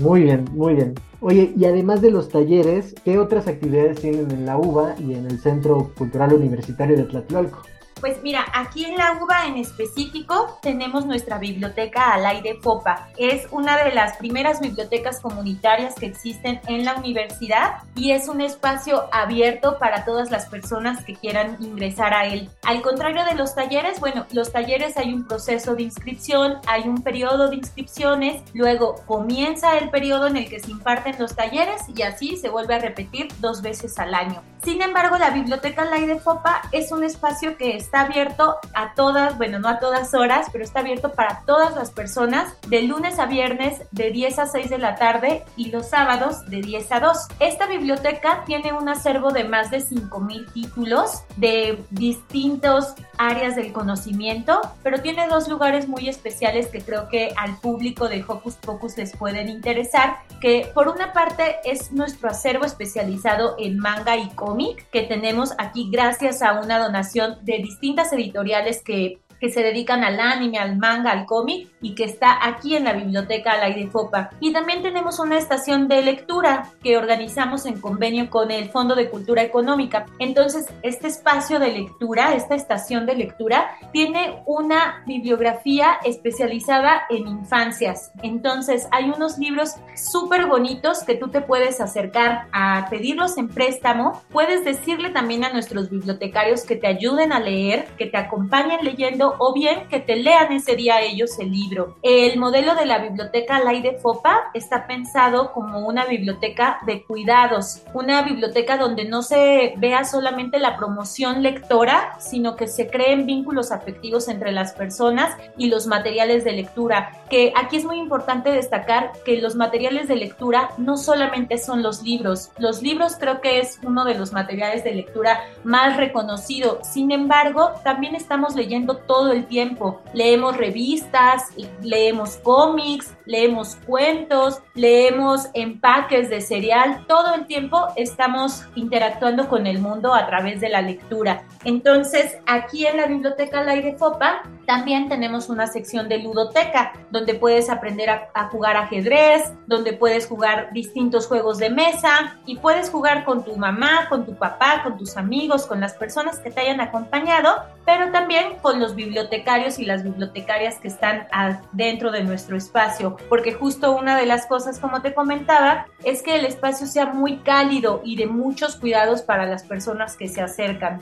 Muy bien, muy bien. Oye, y además de los talleres, ¿qué otras actividades tienen en la UBA y en el Centro Cultural Universitario de Tlatelolco? Pues mira, aquí en la UBA en específico tenemos nuestra biblioteca al aire FOPA. Es una de las primeras bibliotecas comunitarias que existen en la universidad y es un espacio abierto para todas las personas que quieran ingresar a él. Al contrario de los talleres, bueno, los talleres hay un proceso de inscripción, hay un periodo de inscripciones, luego comienza el periodo en el que se imparten los talleres y así se vuelve a repetir dos veces al año. Sin embargo, la biblioteca al aire FOPA es un espacio que está abierto a todas, bueno, no a todas horas, pero está abierto para todas las personas de lunes a viernes de 10 a 6 de la tarde y los sábados de 10 a 2. Esta biblioteca tiene un acervo de más de 5.000 títulos de distintos áreas del conocimiento, pero tiene dos lugares muy especiales que creo que al público de Hocus Pocus les pueden interesar, que por una parte es nuestro acervo especializado en manga y cómic, que tenemos aquí gracias a una donación de distintas editoriales que que se dedican al anime, al manga, al cómic y que está aquí en la biblioteca al aire FOPA. Y también tenemos una estación de lectura que organizamos en convenio con el Fondo de Cultura Económica. Entonces, este espacio de lectura, esta estación de lectura, tiene una bibliografía especializada en infancias. Entonces, hay unos libros súper bonitos que tú te puedes acercar a pedirlos en préstamo. Puedes decirle también a nuestros bibliotecarios que te ayuden a leer, que te acompañen leyendo o bien que te lean ese día ellos el libro. El modelo de la biblioteca Laide Fopa está pensado como una biblioteca de cuidados, una biblioteca donde no se vea solamente la promoción lectora, sino que se creen vínculos afectivos entre las personas y los materiales de lectura, que aquí es muy importante destacar que los materiales de lectura no solamente son los libros, los libros creo que es uno de los materiales de lectura más reconocido, sin embargo, también estamos leyendo todo todo el tiempo. Leemos revistas, leemos cómics, leemos cuentos, leemos empaques de cereal. Todo el tiempo estamos interactuando con el mundo a través de la lectura. Entonces, aquí en la biblioteca al aire FOPA también tenemos una sección de ludoteca, donde puedes aprender a, a, jugar ajedrez, donde puedes jugar distintos juegos de mesa y puedes jugar con tu mamá, con tu papá, con tus amigos, con las personas que te hayan acompañado, pero también con los bibliotecarios y las bibliotecarias que están dentro de nuestro espacio, porque justo una de las cosas, como te comentaba, es que el espacio sea muy cálido y de muchos cuidados para las personas que se acercan.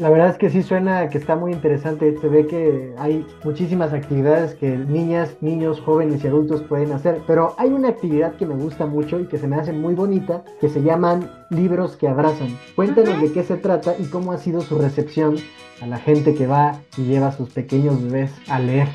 La verdad es que sí suena que está muy interesante. Se ve que hay muchísimas actividades que niñas, niños, jóvenes y adultos pueden hacer. Pero hay una actividad que me gusta mucho y que se me hace muy bonita, que se llaman libros que abrazan. Cuéntanos de qué se trata y cómo ha sido su recepción a la gente que va y lleva a sus pequeños bebés a leer.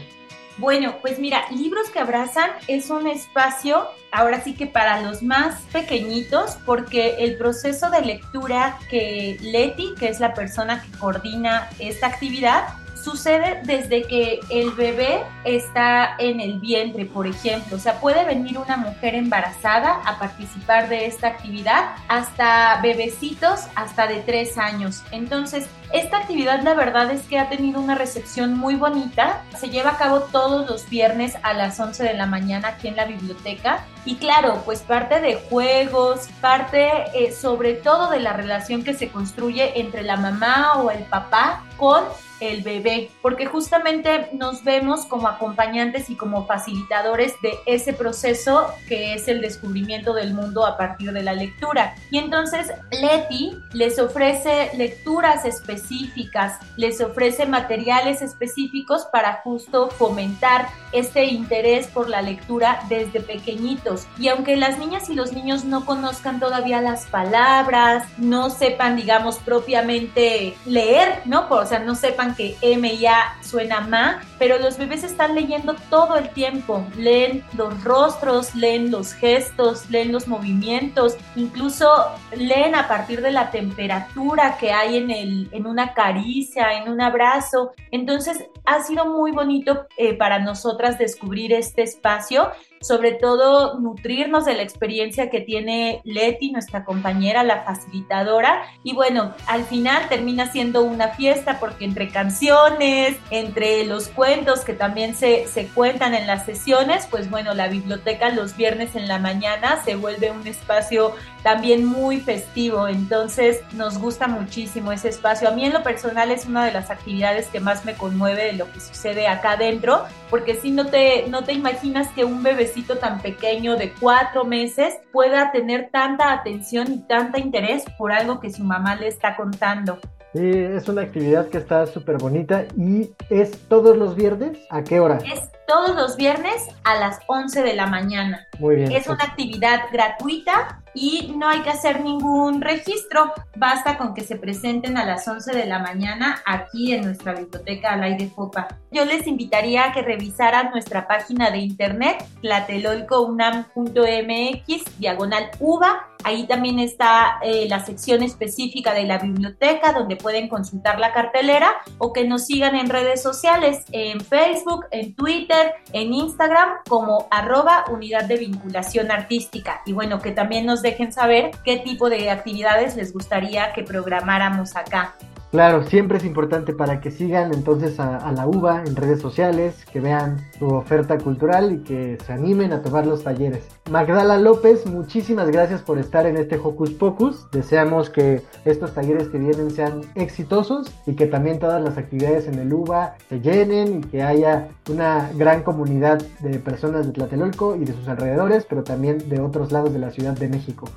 Bueno, pues mira, Libros que Abrazan es un espacio, ahora sí que para los más pequeñitos, porque el proceso de lectura que Leti, que es la persona que coordina esta actividad, sucede desde que el bebé está en el vientre, por ejemplo. O sea, puede venir una mujer embarazada a participar de esta actividad hasta bebecitos hasta de tres años. Entonces, esta actividad la verdad es que ha tenido una recepción muy bonita. Se lleva a cabo todos los viernes a las 11 de la mañana aquí en la biblioteca Y claro, pues parte de juegos, parte eh, sobre todo de la relación que se construye entre la mamá o el papá con el bebé, porque justamente nos vemos como acompañantes y como facilitadores de ese proceso que es el descubrimiento del mundo a partir de la lectura. Y entonces Leti les ofrece lecturas específicas, les ofrece materiales específicos para justo fomentar este interés por la lectura desde pequeñitos. Y aunque las niñas y los niños no conozcan todavía las palabras, no sepan, digamos, propiamente leer, ¿no? O sea, no sepan que M y A suena ma, pero los bebés están leyendo todo el tiempo. Leen los rostros, leen los gestos, leen los movimientos, incluso leen a partir de la temperatura que hay en, el, en una caricia, en un abrazo. Entonces ha sido muy bonito eh, para nosotras descubrir este espacio sobre todo nutrirnos de la experiencia que tiene Leti, nuestra compañera, la facilitadora. Y bueno, al final termina siendo una fiesta porque entre canciones, entre los cuentos que también se, se cuentan en las sesiones, pues bueno, la biblioteca los viernes en la mañana se vuelve un espacio también muy festivo, entonces nos gusta muchísimo ese espacio. A mí en lo personal es una de las actividades que más me conmueve de lo que sucede acá adentro, porque si no te, no te imaginas que un bebecito tan pequeño de cuatro meses pueda tener tanta atención y tanta interés por algo que su mamá le está contando. Sí, es una actividad que está súper bonita y es todos los viernes. ¿A qué hora? Es todos los viernes a las 11 de la mañana. Muy bien. Es una actividad gratuita y no hay que hacer ningún registro. Basta con que se presenten a las 11 de la mañana aquí en nuestra biblioteca al aire Fopa. Yo les invitaría a que revisaran nuestra página de internet, tlatelolcounam.mx, diagonal UVA. Ahí también está eh, la sección específica de la biblioteca donde pueden consultar la cartelera o que nos sigan en redes sociales, en Facebook, en Twitter, en Instagram como arroba unidad de vinculación artística. Y bueno, que también nos dejen saber qué tipo de actividades les gustaría que programáramos acá. Claro, siempre es importante para que sigan entonces a, la UVA en redes sociales, que vean su oferta cultural y que se animen a tomar los talleres. Magdala López, muchísimas gracias por estar en este Hocus Pocus. Deseamos que estos talleres que vienen sean exitosos y que también todas las actividades en el UVA se llenen y que haya una gran comunidad de personas de Tlatelolco y de sus alrededores, pero también de otros lados de la Ciudad de México.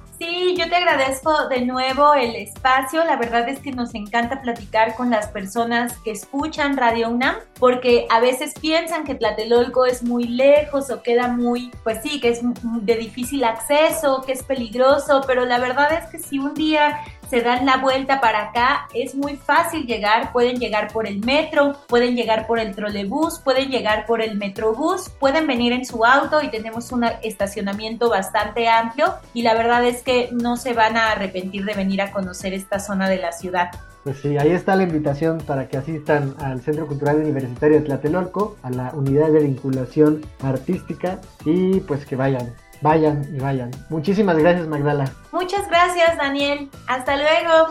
Yo te agradezco de nuevo el espacio. La verdad es que nos encanta platicar con las personas que escuchan Radio UNAM, porque a veces piensan que Tlatelolco es muy lejos o queda muy, pues sí, que es de difícil acceso, que es peligroso, pero la verdad es que si un día se dan la vuelta para acá, es muy fácil llegar, pueden llegar por el metro, pueden llegar por el trolebús, pueden llegar por el metrobús, pueden venir en su auto y tenemos un estacionamiento bastante amplio y la verdad es que no se van a arrepentir de venir a conocer esta zona de la ciudad. Pues sí, ahí está la invitación para que asistan al Centro Cultural Universitario de Tlatelolco, a la unidad de vinculación artística y pues que vayan, vayan y vayan. Muchísimas gracias Magdala. Muchas gracias Daniel. Hasta luego.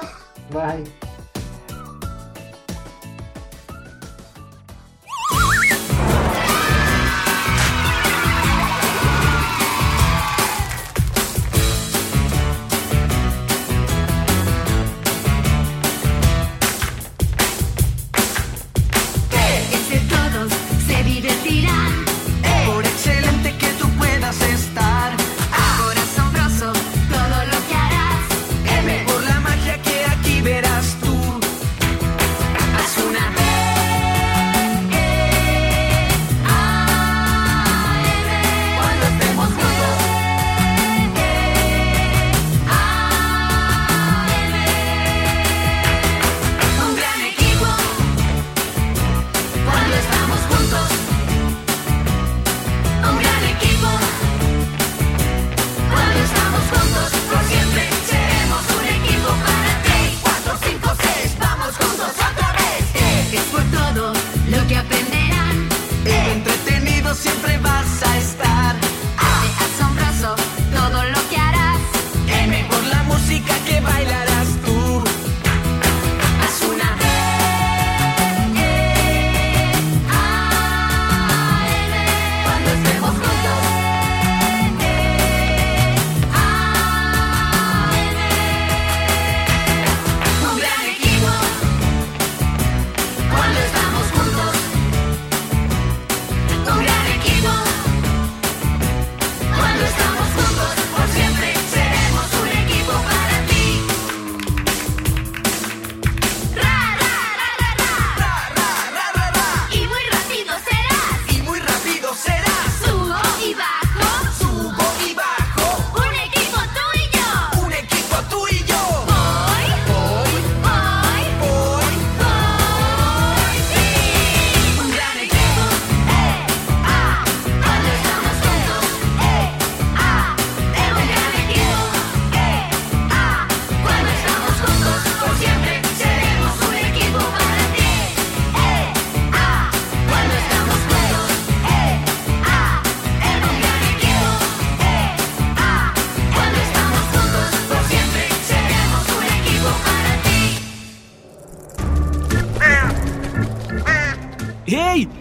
Bye.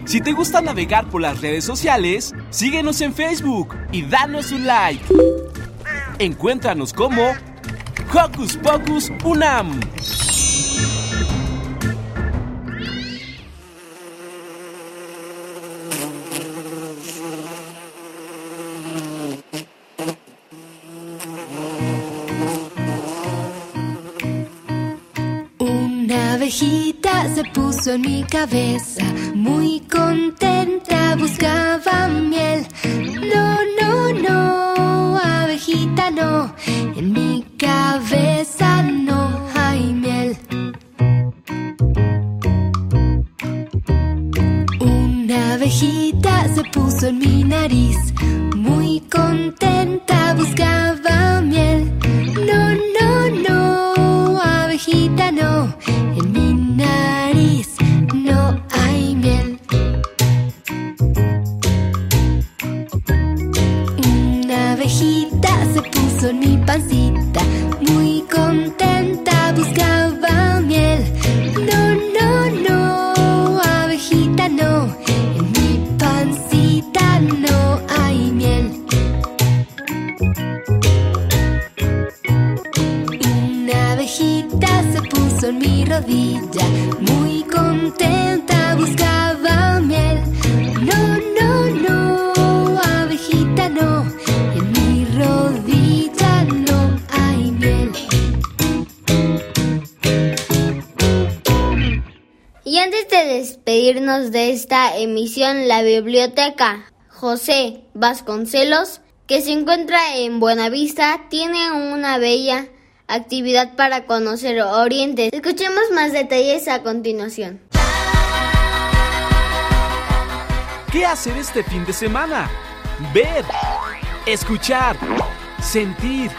Si te gusta navegar por las redes sociales, síguenos en Facebook y danos un like. Encuéntranos como Hocus Pocus Unam. Una abejita se puso en mi cabeza, muy contenta buscaba miel. No, no, no, abejita no, en mi cabeza no hay miel. Una abejita se puso en mi nariz, muy contenta de esta emisión, la biblioteca José Vasconcelos, que se encuentra en Buenavista, tiene una bella actividad para conocer Oriente. Escuchemos más detalles a continuación. ¿Qué hacer este fin de semana? Ver, escuchar, sentir,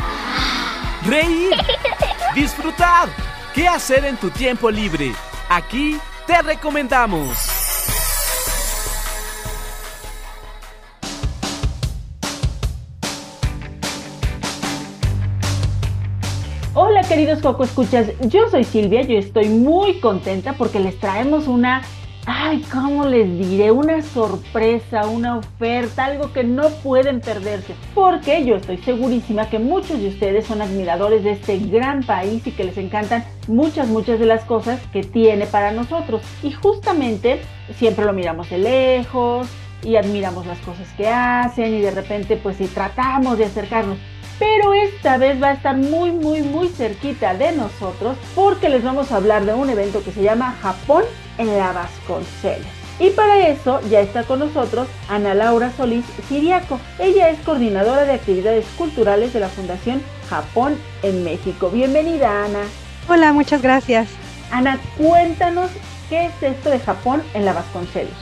reír, disfrutar. ¿Qué hacer en tu tiempo libre? Aquí te recomendamos. Queridos Coco Escuchas, yo soy Silvia, yo estoy muy contenta porque les traemos una, ay, ¿cómo les diré? Una sorpresa, una oferta, algo que no pueden perderse. Porque yo estoy segurísima que muchos de ustedes son admiradores de este gran país y que les encantan muchas, muchas de las cosas que tiene para nosotros. Y justamente siempre lo miramos de lejos y admiramos las cosas que hacen y de repente pues si tratamos de acercarnos pero esta vez va a estar muy muy muy cerquita de nosotros porque les vamos a hablar de un evento que se llama Japón en la Vasconcelos. Y para eso ya está con nosotros Ana Laura Solís Siriaco. Ella es coordinadora de actividades culturales de la Fundación Japón en México. Bienvenida Ana. Hola, muchas gracias. Ana, cuéntanos qué es esto de Japón en la Vasconcelos.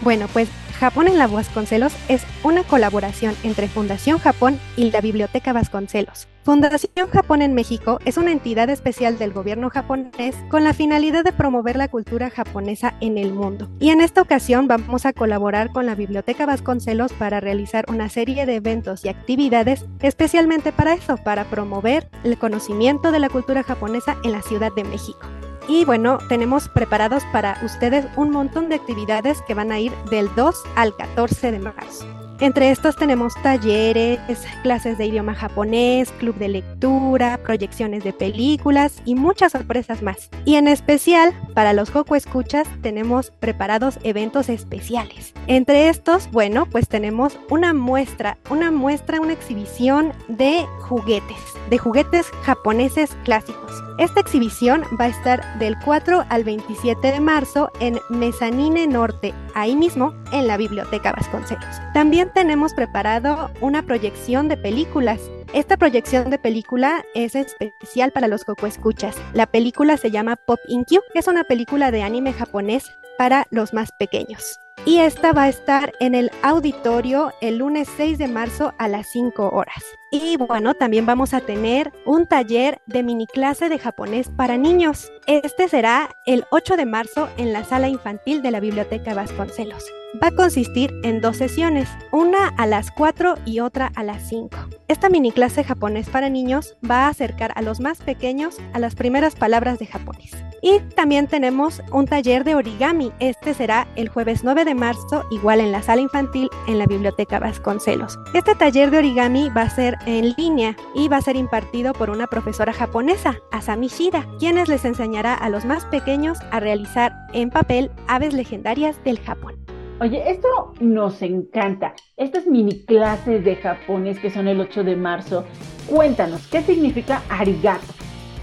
Bueno, pues Japón en la Vasconcelos es una colaboración entre Fundación Japón y la Biblioteca Vasconcelos. Fundación Japón en México es una entidad especial del gobierno japonés con la finalidad de promover la cultura japonesa en el mundo. Y en esta ocasión vamos a colaborar con la Biblioteca Vasconcelos para realizar una serie de eventos y actividades especialmente para eso, para promover el conocimiento de la cultura japonesa en la Ciudad de México. Y bueno, tenemos preparados para ustedes un montón de actividades que van a ir del 2 al 14 de marzo. Entre estos tenemos talleres, clases de idioma japonés, club de lectura, proyecciones de películas y muchas sorpresas más. Y en especial, para los Hoku Escuchas, tenemos preparados eventos especiales. Entre estos, bueno, pues tenemos una muestra, una muestra, una exhibición de juguetes, de juguetes japoneses clásicos. Esta exhibición va a estar del 4 al 27 de marzo en Mezanine Norte, ahí mismo en la Biblioteca Vasconcelos. También tenemos preparado una proyección de películas. Esta proyección de película es especial para los Coco Escuchas. La película se llama Pop que es una película de anime japonés para los más pequeños. Y esta va a estar en el auditorio el lunes 6 de marzo a las 5 horas. Y bueno, también vamos a tener un taller de mini clase de japonés para niños. Este será el 8 de marzo en la sala infantil de la Biblioteca Vasconcelos. va a consistir en dos sesiones, una a las 4 y otra a las 5. Esta mini clase japonés para niños va a acercar a los más pequeños a las primeras palabras de japonés. Y también tenemos un taller de origami. Este será el jueves 9 de marzo, igual en la sala infantil en la Biblioteca Vasconcelos. Este taller de origami va a ser en línea y va a ser impartido por una profesora japonesa, Asami Shida, quienes les enseñará a los más pequeños a realizar en papel aves legendarias del Japón. Oye, esto nos encanta. Estas mini clases de japonés que son el 8 de marzo. Cuéntanos, ¿qué significa arigato?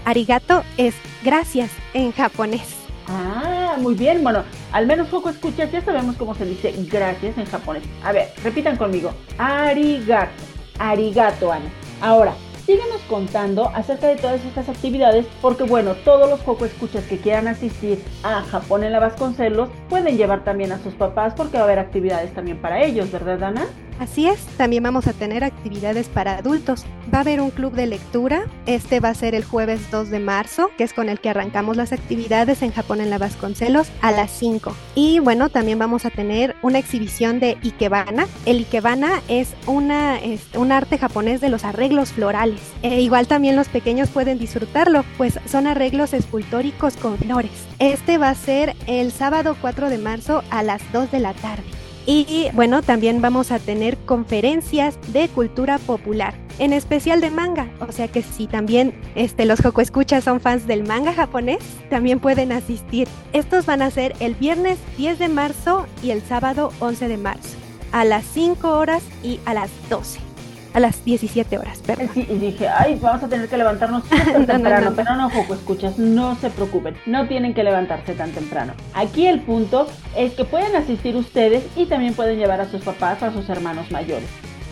Arigato es gracias en japonés. Ah, muy bien. Bueno, al menos poco escuchas, ya sabemos cómo se dice gracias en japonés. A ver, repitan conmigo. Arigato. Arigato, Ana. Ahora, síguenos contando acerca de todas estas actividades, porque bueno, todos los poco escuchas que quieran asistir a Japón en la Vasconcelos pueden llevar también a sus papás porque va a haber actividades también para ellos, ¿verdad, Ana? Así es, también vamos a tener actividades para adultos. Va a haber un club de lectura, este va a ser el jueves 2 de marzo, que es con el que arrancamos las actividades en Japón en la Vasconcelos a las 5. Y bueno, también vamos a tener una exhibición de Ikebana. El Ikebana es, una, un arte japonés de los arreglos florales. E igual también los pequeños pueden disfrutarlo, pues son arreglos escultóricos con flores. Este va a ser el sábado 4 de marzo a las 2 de la tarde. Y bueno, también vamos a tener conferencias de cultura popular, en especial de manga. O sea que si también este, los Joco Escuchas son fans del manga japonés, también pueden asistir. Estos van a ser el viernes 10 de marzo y el sábado 11 de marzo, a las 5 horas y a las 12 a las 17 horas, perdón. Sí, y dije, ay, vamos a tener que levantarnos tan temprano, no, pero no, Joco, escuchas, no se preocupen, no tienen que levantarse tan temprano. Aquí el punto es que pueden asistir ustedes y también pueden llevar a sus papás o a sus hermanos mayores.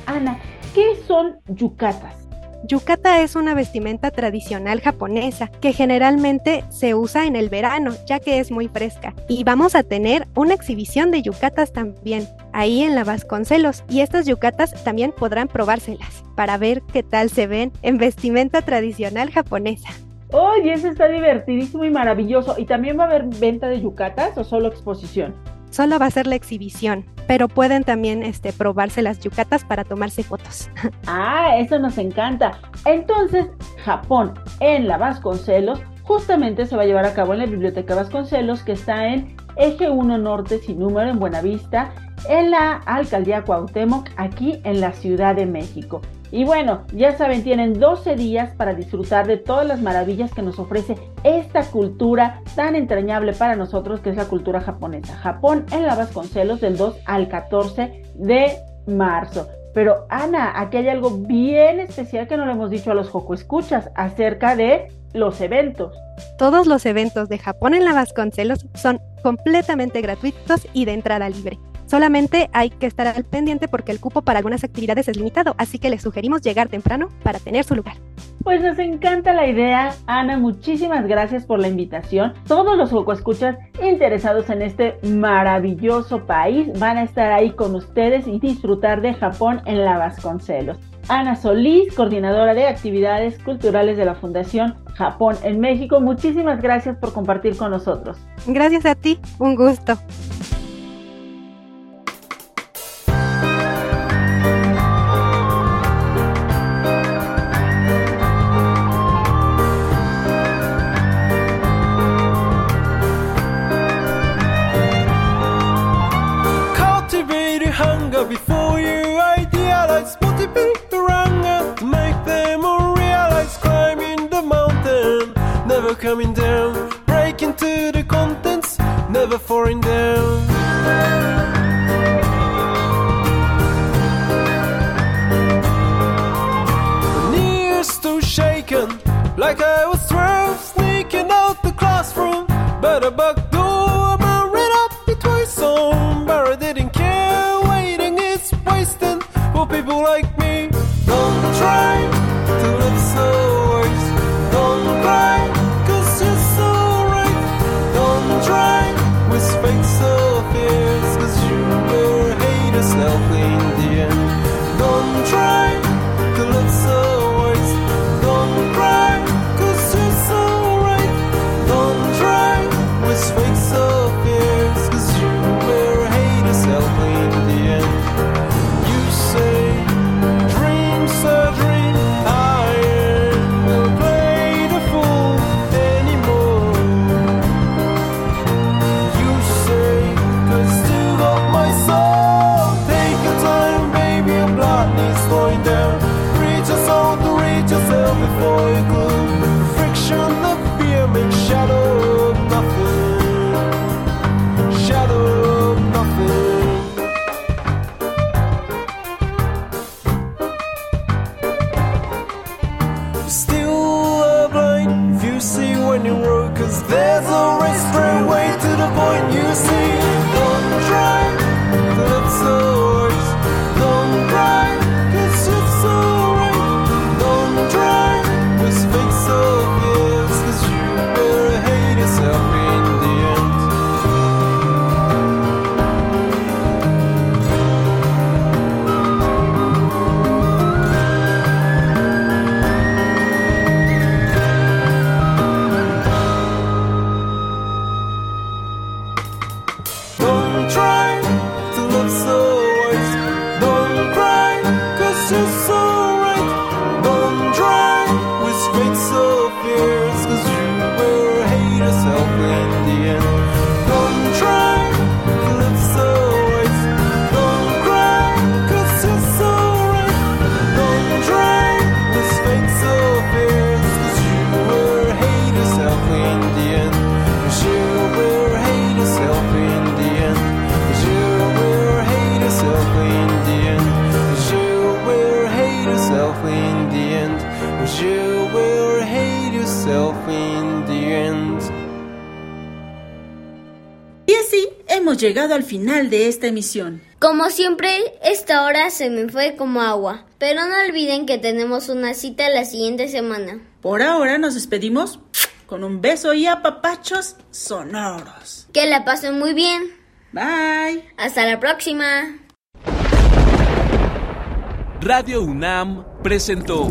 Ana, ¿qué son yucatas? Yukata es una vestimenta tradicional japonesa que generalmente se usa en el verano ya que es muy fresca. Y vamos a tener una exhibición de yucatas también ahí en la Vasconcelos y estas yucatas también podrán probárselas para ver qué tal se ven en vestimenta tradicional japonesa. Oye, eso está divertidísimo y maravilloso. ¿Y también va a haber venta de yucatas o solo exposición? Solo va a ser la exhibición, pero pueden también este, probarse las yucatas para tomarse fotos. Ah, eso nos encanta. Entonces, Japón en la Vasconcelos justamente se va a llevar a cabo en la Biblioteca Vasconcelos, que está en Eje 1 Norte sin número en Buenavista, en la Alcaldía Cuauhtémoc, aquí en la Ciudad de México. Y bueno, ya saben, tienen 12 días para disfrutar de todas las maravillas que nos ofrece esta cultura tan entrañable para nosotros que es la cultura japonesa. Japón en la Vasconcelos del 2 al 14 de marzo. Pero Ana, aquí hay algo bien especial que no le hemos dicho a los Joco Escuchas acerca de los eventos. Todos los eventos de Japón en la Vasconcelos son completamente gratuitos y de entrada libre. Solamente hay que estar al pendiente porque el cupo para algunas actividades es limitado, así que les sugerimos llegar temprano para tener su lugar. Pues nos encanta la idea, Ana, muchísimas gracias por la invitación. Todos los Escuchas interesados en este maravilloso país van a estar ahí con ustedes y disfrutar de Japón en la Vasconcelos. Ana Solís, coordinadora de actividades culturales de la Fundación Japón en México, muchísimas gracias por compartir con nosotros. Gracias a ti, un gusto. Llegado al final de esta emisión. Como siempre, esta hora se me fue como agua. Pero no olviden que tenemos una cita la siguiente semana. Por ahora nos despedimos con un beso y apapachos sonoros. Que la pasen muy bien. Bye. Hasta la próxima. Radio UNAM presentó